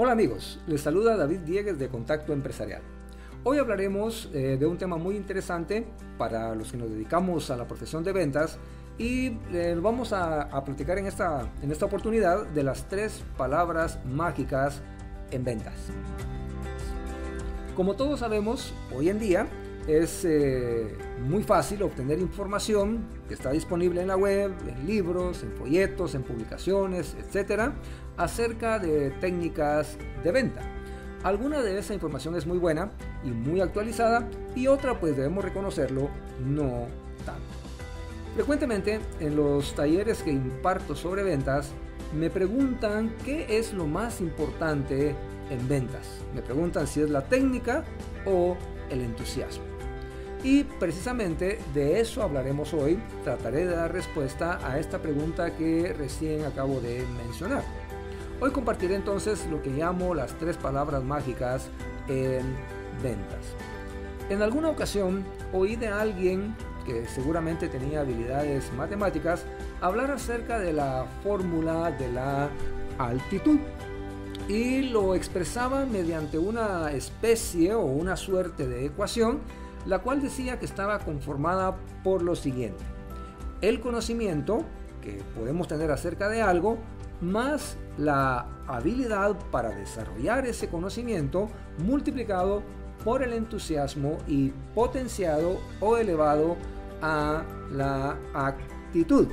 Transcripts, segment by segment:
Hola amigos, les saluda David Diegues de Contacto Empresarial. Hoy hablaremos eh, de un tema muy interesante para los que nos dedicamos a la profesión de ventas y eh, vamos a, a, platicar en esta, en esta oportunidad de las tres palabras mágicas en ventas. Como todos sabemos, hoy en día es eh, muy fácil obtener información que está disponible en la web, en libros, en folletos, en publicaciones, etcétera, acerca de técnicas de venta. Alguna de esa información es muy buena y muy actualizada y otra pues debemos reconocerlo no tanto. Frecuentemente en los talleres que imparto sobre ventas me preguntan qué es lo más importante en ventas. Me preguntan si es la técnica o el entusiasmo. Y precisamente de eso hablaremos hoy. Trataré de dar respuesta a esta pregunta que recién acabo de mencionar. Hoy compartiré entonces lo que llamo las tres palabras mágicas en ventas. En alguna ocasión oí de alguien que seguramente tenía habilidades matemáticas hablar acerca de la fórmula de la altitud y lo expresaba mediante una especie o una suerte de ecuación la cual decía que estaba conformada por lo siguiente. El conocimiento que podemos tener acerca de algo más la habilidad para desarrollar ese conocimiento multiplicado por el entusiasmo y potenciado o elevado a la actitud.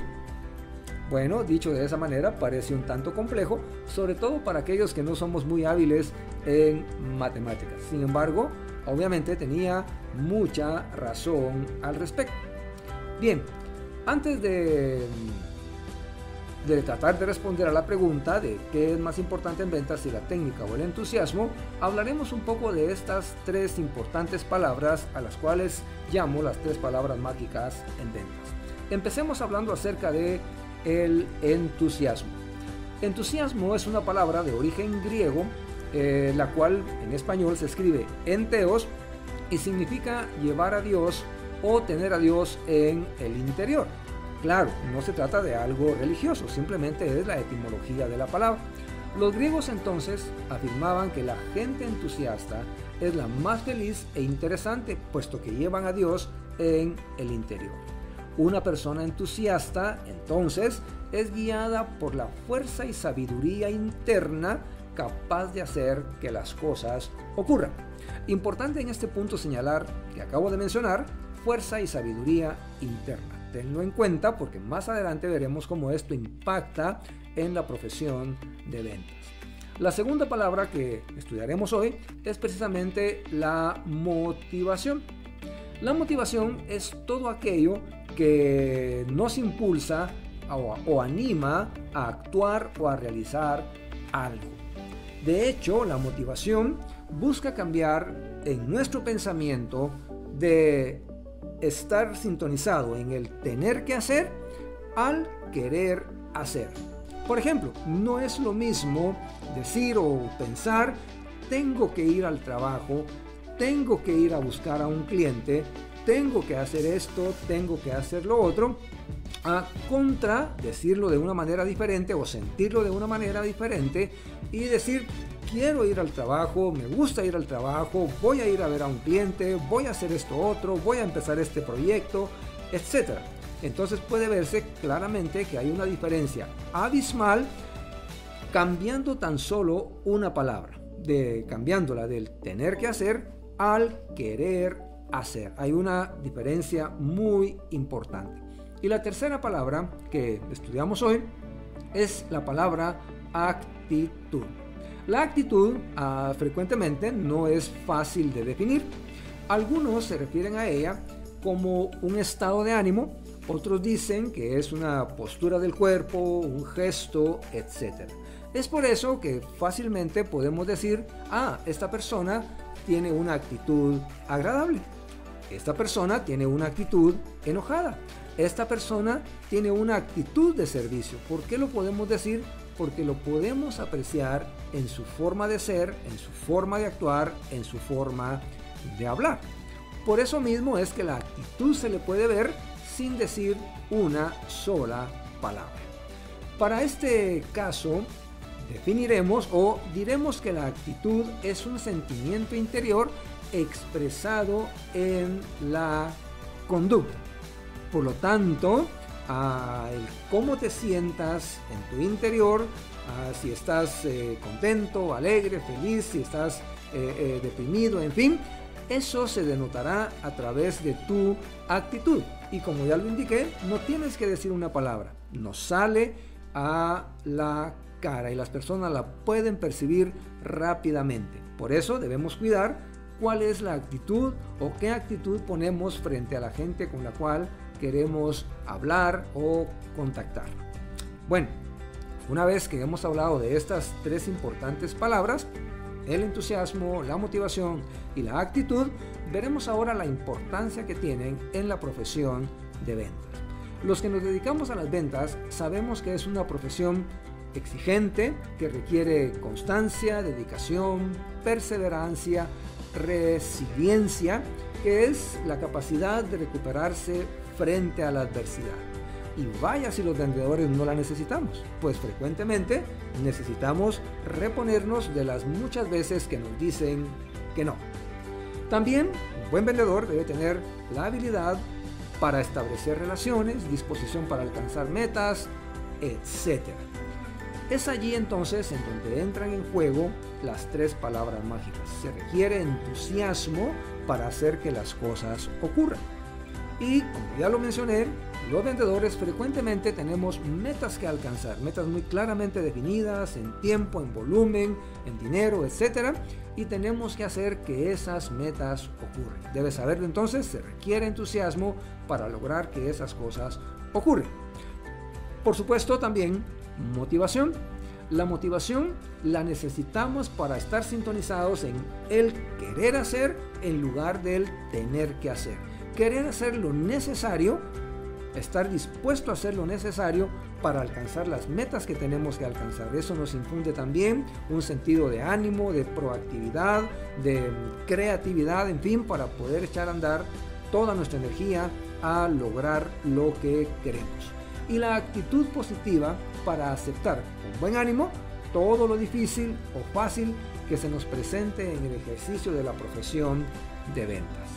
Bueno, dicho de esa manera parece un tanto complejo, sobre todo para aquellos que no somos muy hábiles en matemáticas. Sin embargo, obviamente tenía mucha razón al respecto. Bien, antes de, tratar de responder a la pregunta de qué es más importante en ventas, si la técnica o el entusiasmo, hablaremos un poco de estas tres importantes palabras a las cuales llamo las tres palabras mágicas en ventas. Empecemos hablando acerca de el entusiasmo. Entusiasmo es una palabra de origen griego eh, la cual en español se escribe enteos y significa llevar a Dios o tener a Dios en el interior. Claro, no se trata de algo religioso, simplemente es la etimología de la palabra. Los griegos entonces afirmaban que la gente entusiasta es la más feliz e interesante, puesto que llevan a Dios en el interior. Una persona entusiasta, entonces, es guiada por la fuerza y sabiduría interna capaz de hacer que las cosas ocurran. Importante en este punto señalar que acabo de mencionar fuerza y sabiduría interna. Tenlo en cuenta porque más adelante veremos cómo esto impacta en la profesión de ventas. La segunda palabra que estudiaremos hoy es precisamente la motivación. La motivación es todo aquello que nos impulsa o, o anima a actuar o a realizar algo. De hecho, la motivación busca cambiar en nuestro pensamiento de estar sintonizado en el tener que hacer al querer hacer. Por ejemplo, no es lo mismo decir o pensar, tengo que ir al trabajo, tengo que ir a buscar a un cliente, tengo que hacer esto, tengo que hacer lo otro, a contra decirlo de una manera diferente o sentirlo de una manera diferente y decir quiero ir al trabajo, me gusta ir al trabajo, voy a ir a ver a un cliente, voy a hacer esto otro, voy a empezar este proyecto, etc. Entonces puede verse claramente que hay una diferencia abismal cambiando tan solo una palabra, de cambiándola del tener que hacer al querer hacer. Hay una diferencia muy importante. Y la tercera palabra que estudiamos hoy es la palabra actitud. La actitud ah, frecuentemente no es fácil de definir. Algunos se refieren a ella como un estado de ánimo, otros dicen que es una postura del cuerpo, un gesto, etc. Es por eso que fácilmente podemos decir, ah, esta persona tiene una actitud agradable. Esta persona tiene una actitud enojada. Esta persona tiene una actitud de servicio. ¿Por qué lo podemos decir? Porque lo podemos apreciar en su forma de ser, en su forma de actuar, en su forma de hablar. Por eso mismo es que la actitud se le puede ver sin decir una sola palabra. Para este caso definiremos o diremos que la actitud es un sentimiento interior expresado en la conducta. Por lo tanto, cómo te sientas en tu interior, si estás eh, contento, alegre, feliz, si estás eh, eh, deprimido, en fin, eso se denotará a través de tu actitud. Y como ya lo indiqué, no tienes que decir una palabra, nos sale a la cara y las personas la pueden percibir rápidamente. Por eso debemos cuidar cuál es la actitud o qué actitud ponemos frente a la gente con la cual queremos hablar o contactar. Bueno, una vez que hemos hablado de estas tres importantes palabras, el entusiasmo, la motivación y la actitud, veremos ahora la importancia que tienen en la profesión de ventas. Los que nos dedicamos a las ventas sabemos que es una profesión exigente que requiere constancia, dedicación, perseverancia, resiliencia, que es la capacidad de recuperarse frente a la adversidad. Y vaya si los vendedores no la necesitamos, pues frecuentemente necesitamos reponernos de las muchas veces que nos dicen que no. También un buen vendedor debe tener la habilidad para establecer relaciones, disposición para alcanzar metas, etc. Es allí entonces en donde entran en juego las tres palabras mágicas. Se requiere entusiasmo para hacer que las cosas ocurran. Y como ya lo mencioné, los vendedores frecuentemente tenemos metas que alcanzar, metas muy claramente definidas en tiempo, en volumen, en dinero, etc. Y tenemos que hacer que esas metas ocurran. Debes saberlo entonces, se requiere entusiasmo para lograr que esas cosas ocurran. Por supuesto también motivación. La motivación la necesitamos para estar sintonizados en el querer hacer en lugar del tener que hacer querer hacer lo necesario, estar dispuesto a hacer lo necesario para alcanzar las metas que tenemos que alcanzar. Eso nos infunde también un sentido de ánimo, de proactividad, de creatividad, en fin, para poder echar a andar toda nuestra energía a lograr lo que queremos. Y la actitud positiva para aceptar con buen ánimo todo lo difícil o fácil que se nos presente en el ejercicio de la profesión de ventas.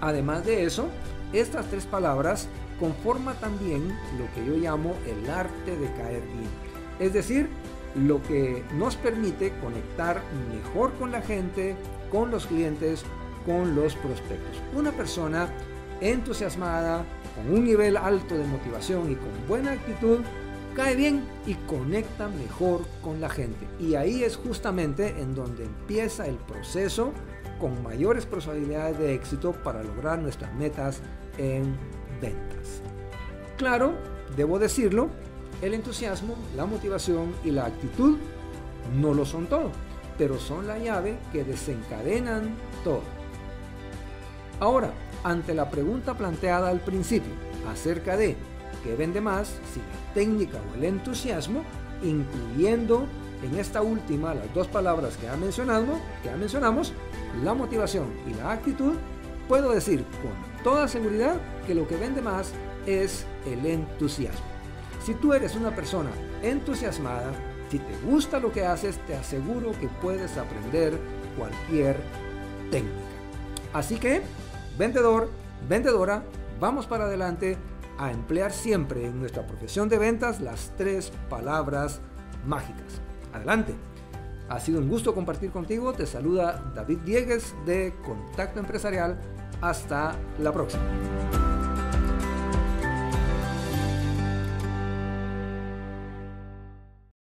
Además de eso, estas tres palabras conforman también lo que yo llamo el arte de caer bien. Es decir, lo que nos permite conectar mejor con la gente, con los clientes, con los prospectos. Una persona entusiasmada, con un nivel alto de motivación y con buena actitud, cae bien y conecta mejor con la gente. Y ahí es justamente en donde empieza el proceso con mayores posibilidades de éxito para lograr nuestras metas en ventas. Claro, debo decirlo, el entusiasmo, la motivación y la actitud no lo son todo, pero son la llave que desencadenan todo. Ahora, ante la pregunta planteada al principio acerca de qué vende más, si la técnica o el entusiasmo, incluyendo en esta última las dos palabras que, ha mencionado, que ya mencionamos, la motivación y la actitud, puedo decir con toda seguridad que lo que vende más es el entusiasmo. Si tú eres una persona entusiasmada, si te gusta lo que haces, te aseguro que puedes aprender cualquier técnica. Así que, vendedor, vendedora, vamos para adelante a emplear siempre en nuestra profesión de ventas las tres palabras mágicas. Adelante. Ha sido un gusto compartir contigo. Te saluda David Diegues de Contacto Empresarial. Hasta la próxima.